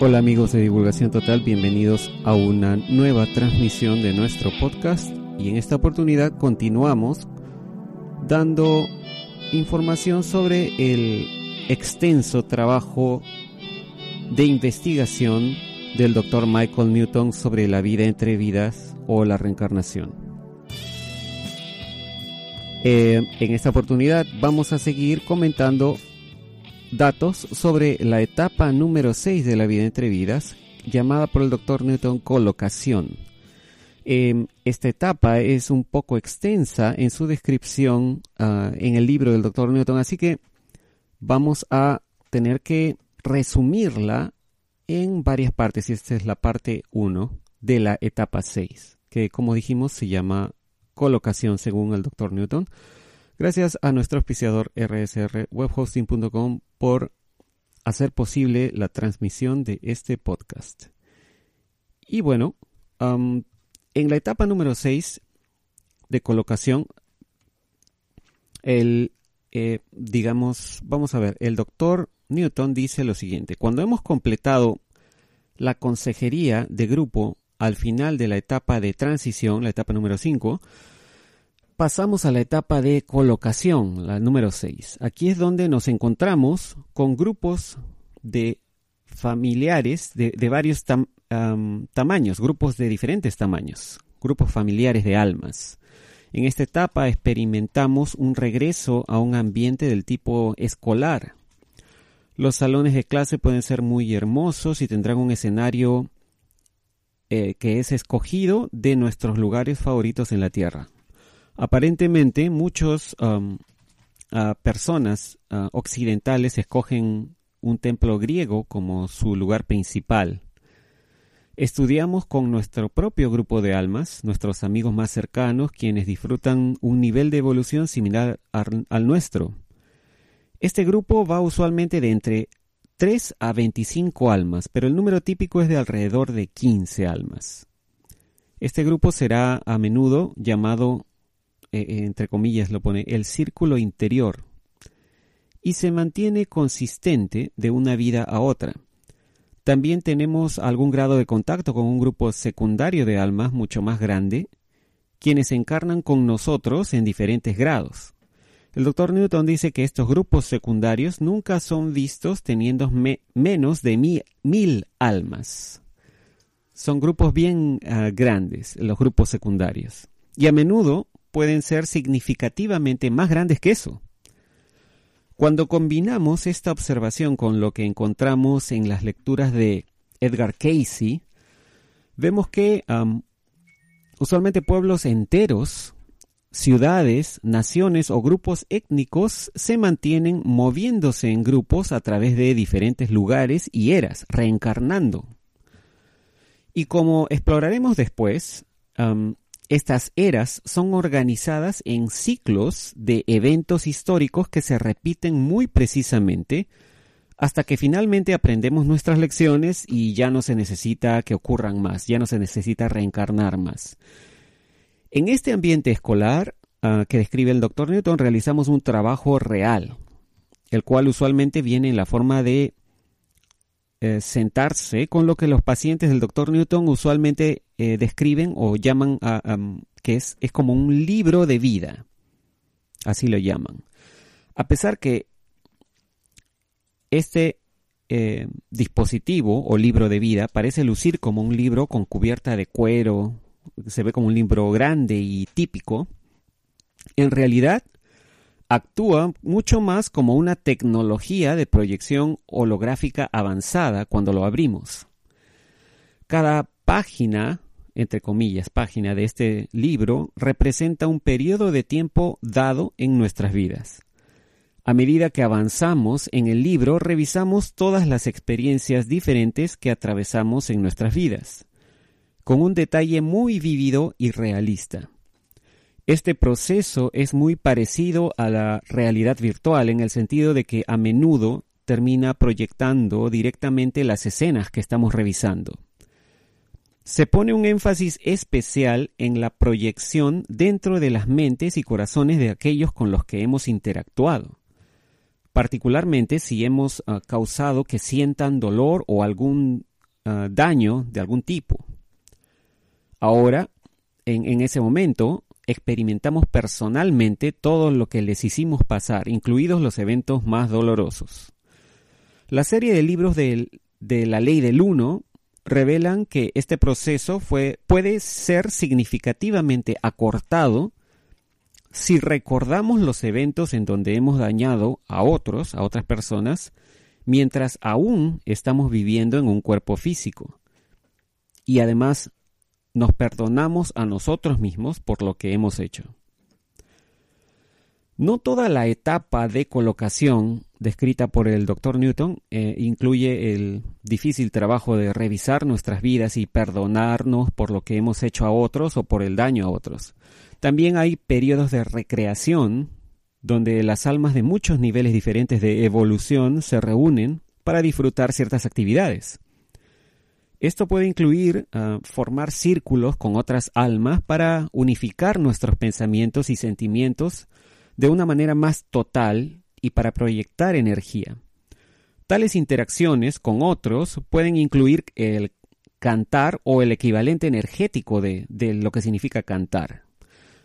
Hola amigos de Divulgación Total, bienvenidos a una nueva transmisión de nuestro podcast y en esta oportunidad continuamos dando información sobre el extenso trabajo de investigación del doctor Michael Newton sobre la vida entre vidas o la reencarnación. Eh, en esta oportunidad vamos a seguir comentando datos sobre la etapa número 6 de la vida entre vidas, llamada por el doctor Newton colocación. Em, esta etapa es un poco extensa en su descripción ah, en el libro del doctor Newton, así que vamos a tener que resumirla en varias partes, y esta es la parte 1 de la etapa 6, que como dijimos se llama colocación según el doctor Newton. Gracias a nuestro auspiciador rsrwebhosting.com por hacer posible la transmisión de este podcast. Y bueno, en la etapa número 6 de colocación, el, eh, digamos, vamos a ver, el doctor Newton dice lo siguiente, cuando hemos completado la consejería de grupo al final de la etapa de transición, la etapa número 5, pasamos a la etapa de colocación, la número 6. Aquí es donde nos encontramos con grupos de familiares de, varios tamaños, grupos de diferentes tamaños, grupos familiares de almas. En esta etapa experimentamos un regreso a un ambiente del tipo escolar. Los salones de clase pueden ser muy hermosos y tendrán un escenario eh, que es escogido de nuestros lugares favoritos en la Tierra. Aparentemente, muchas um, personas uh, occidentales escogen un templo griego como su lugar principal. Estudiamos con nuestro propio grupo de almas, nuestros amigos más cercanos, quienes disfrutan un nivel de evolución similar al nuestro. Este grupo va usualmente de entre 3 a 25 almas, pero el número típico es de alrededor de 15 almas. Este grupo será a menudo llamado eh, eh, entre comillas lo pone, el círculo interior, y se mantiene consistente de una vida a otra. También tenemos algún grado de contacto con un grupo secundario de almas mucho más grande, quienes encarnan con nosotros en diferentes grados. El doctor Newton dice que estos grupos secundarios nunca son vistos teniendo menos de mil almas. Son grupos bien ah, grandes, los grupos secundarios. Y a menudo pueden ser significativamente más grandes que eso. Cuando combinamos esta observación con lo que encontramos en las lecturas de Edgar Casey, vemos que usualmente pueblos enteros, ciudades, naciones o grupos étnicos se mantienen moviéndose en grupos a través de diferentes lugares y eras, reencarnando. Y como exploraremos después, estas eras son organizadas en ciclos de eventos históricos que se repiten muy precisamente hasta que finalmente aprendemos nuestras lecciones y ya no se necesita que ocurran más, ya no se necesita reencarnar más. En este ambiente escolar ah, que describe el doctor Newton realizamos un trabajo real, el cual usualmente viene en la forma de eh, sentarse con lo que los pacientes del doctor Newton usualmente eh, describen o llaman a, que es, es como un libro de vida. Así lo llaman. A pesar que este eh, dispositivo o libro de vida parece lucir como un libro con cubierta de cuero, se ve como un libro grande y típico, en realidad actúa mucho más como una tecnología de proyección holográfica avanzada cuando lo abrimos. Cada página, entre comillas, página de este libro representa un periodo de tiempo dado en nuestras vidas. A medida que avanzamos en el libro, revisamos todas las experiencias diferentes que atravesamos en nuestras vidas, con un detalle muy vívido y realista. Este proceso es muy parecido a la realidad virtual en el sentido de que a menudo termina proyectando directamente las escenas que estamos revisando. Se pone un énfasis especial en la proyección dentro de las mentes y corazones de aquellos con los que hemos interactuado, particularmente si hemos ah, causado que sientan dolor o algún ah, daño de algún tipo. Ahora, en, en ese momento, experimentamos personalmente todo lo que les hicimos pasar, incluidos los eventos más dolorosos. La serie de libros de, de la ley del uno revelan que este proceso fue, puede ser significativamente acortado si recordamos los eventos en donde hemos dañado a otros, a otras personas, mientras aún estamos viviendo en un cuerpo físico. Y además nos perdonamos a nosotros mismos por lo que hemos hecho. No toda la etapa de colocación descrita por el Dr. Newton eh, incluye el difícil trabajo de revisar nuestras vidas y perdonarnos por lo que hemos hecho a otros o por el daño a otros. También hay periodos de recreación donde las almas de muchos niveles diferentes de evolución se reúnen para disfrutar ciertas actividades. Esto puede incluir ah, formar círculos con otras almas para unificar nuestros pensamientos y sentimientos de una manera más total y para proyectar energía. Tales interacciones con otros pueden incluir el cantar o el equivalente energético de, de lo que significa cantar.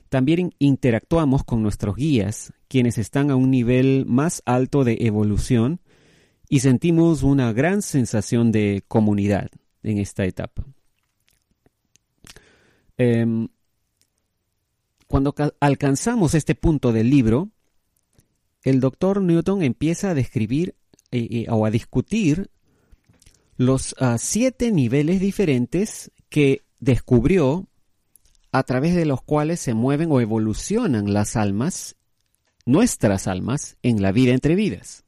También interactuamos con nuestros guías, quienes están a un nivel más alto de evolución, y sentimos una gran sensación de comunidad en esta etapa. Em, cuando alcanzamos este punto del libro, el doctor Newton empieza a describir eh, eh, o a discutir los ah, siete niveles diferentes que descubrió a través de los cuales se mueven o evolucionan las almas, nuestras almas, en la vida entre vidas.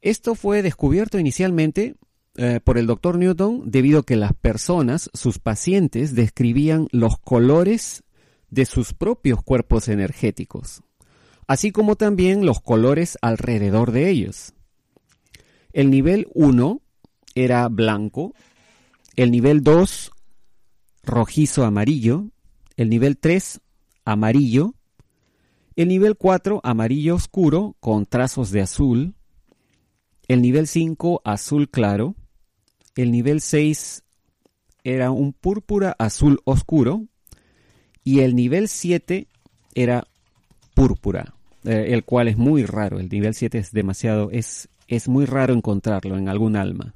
Esto fue descubierto inicialmente eh, por el doctor Newton debido a que las personas, sus pacientes, describían los colores de sus propios cuerpos energéticos, así como también los colores alrededor de ellos. El nivel 1 era blanco, el nivel 2 rojizo amarillo, el nivel 3 amarillo, el nivel 4 amarillo oscuro con trazos de azul, el nivel 5 azul claro, el nivel 6 era un púrpura azul oscuro y el nivel 7 era púrpura, eh, el cual es muy raro, el nivel 7 es demasiado, es, es muy raro encontrarlo en algún alma.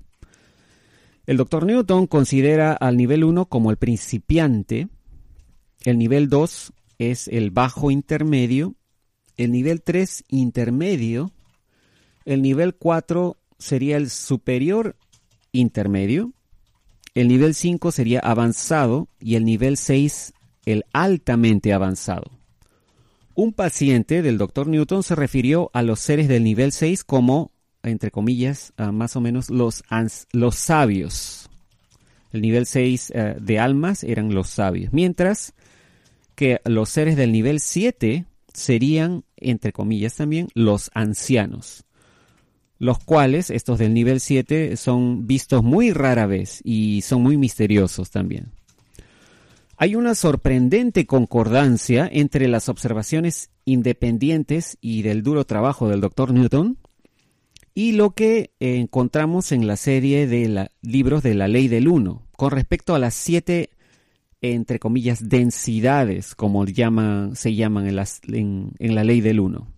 El doctor Newton considera al nivel 1 como el principiante, el nivel 2 es el bajo intermedio, el nivel 3 intermedio, el nivel 4 sería el superior intermedio, el nivel 5 sería avanzado y el nivel 6 el altamente avanzado. Un paciente del doctor Newton se refirió a los seres del nivel 6 como entre comillas, más o menos los, los sabios. El nivel 6 eh, de almas eran los sabios, mientras que los seres del nivel 7 serían, entre comillas también, los ancianos, los cuales, estos del nivel 7, son vistos muy rara vez y son muy misteriosos también. Hay una sorprendente concordancia entre las observaciones independientes y del duro trabajo del doctor Newton y lo que encontramos en la serie de libros de la ley del uno, con respecto a las siete, entre comillas, densidades, como se llaman en, la ley del uno.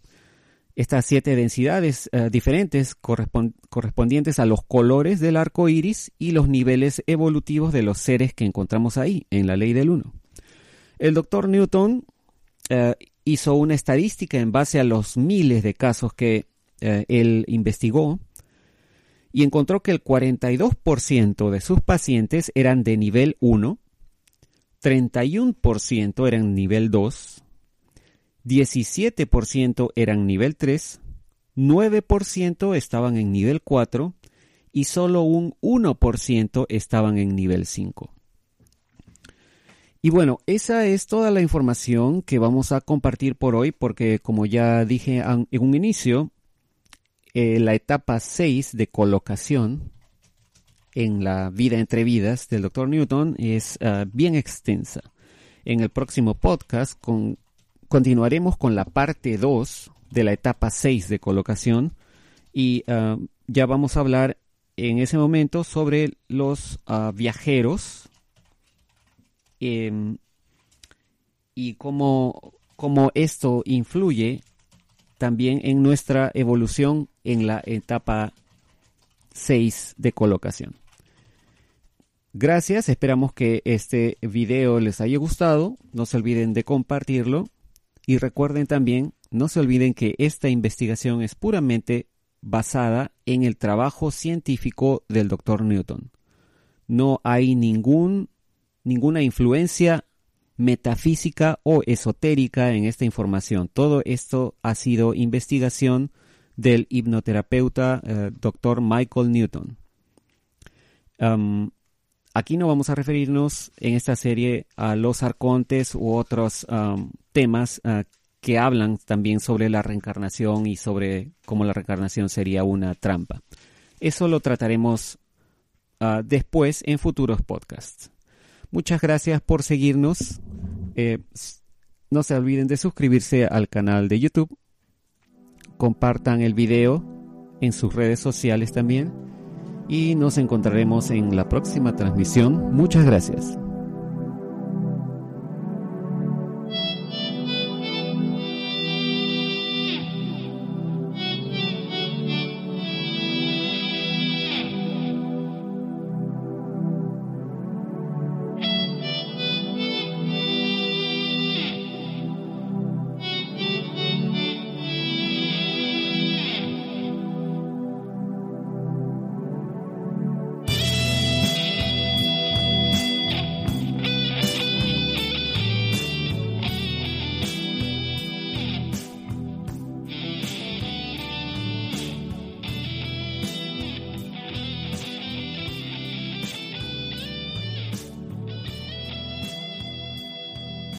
Estas siete densidades eh, diferentes correspondientes a los colores del arco iris y los niveles evolutivos de los seres que encontramos ahí, en la ley del uno. El doctor Newton eh, hizo una estadística en base a los miles de casos que eh, él investigó y encontró que el 42% de sus pacientes eran de nivel 1, 31% eran nivel 2, 17% eran nivel 3, 9% estaban en nivel 4 y solo un 1% estaban en nivel 5. Y bueno, esa es toda la información que vamos a compartir por hoy porque como ya dije en un inicio, eh, la etapa 6 de colocación en la vida entre vidas del Dr. Newton es ah, bien extensa. En el próximo podcast continuaremos con la parte 2 de la etapa 6 de colocación y ah, ya vamos a hablar en ese momento sobre los ah, viajeros em, y cómo, cómo esto influye también en nuestra evolución en la etapa 6 de colocación. Gracias, esperamos que este video les haya gustado. No se olviden de compartirlo y recuerden también, no se olviden que esta investigación es puramente basada en el trabajo científico del Dr. Newton. No hay ningún, ninguna influencia metafísica o esotérica en esta información. Todo esto ha sido investigación del hipnoterapeuta eh, Dr. Michael Newton. Aquí no vamos a referirnos en esta serie a los arcontes u otros temas uh, que hablan también sobre la reencarnación y sobre cómo la reencarnación sería una trampa. Eso lo trataremos ah, después en futuros podcasts. Muchas gracias por seguirnos. Eh, no se olviden de suscribirse al canal de YouTube. Compartan el video en sus redes sociales también. Y nos encontraremos en la próxima transmisión. Muchas gracias.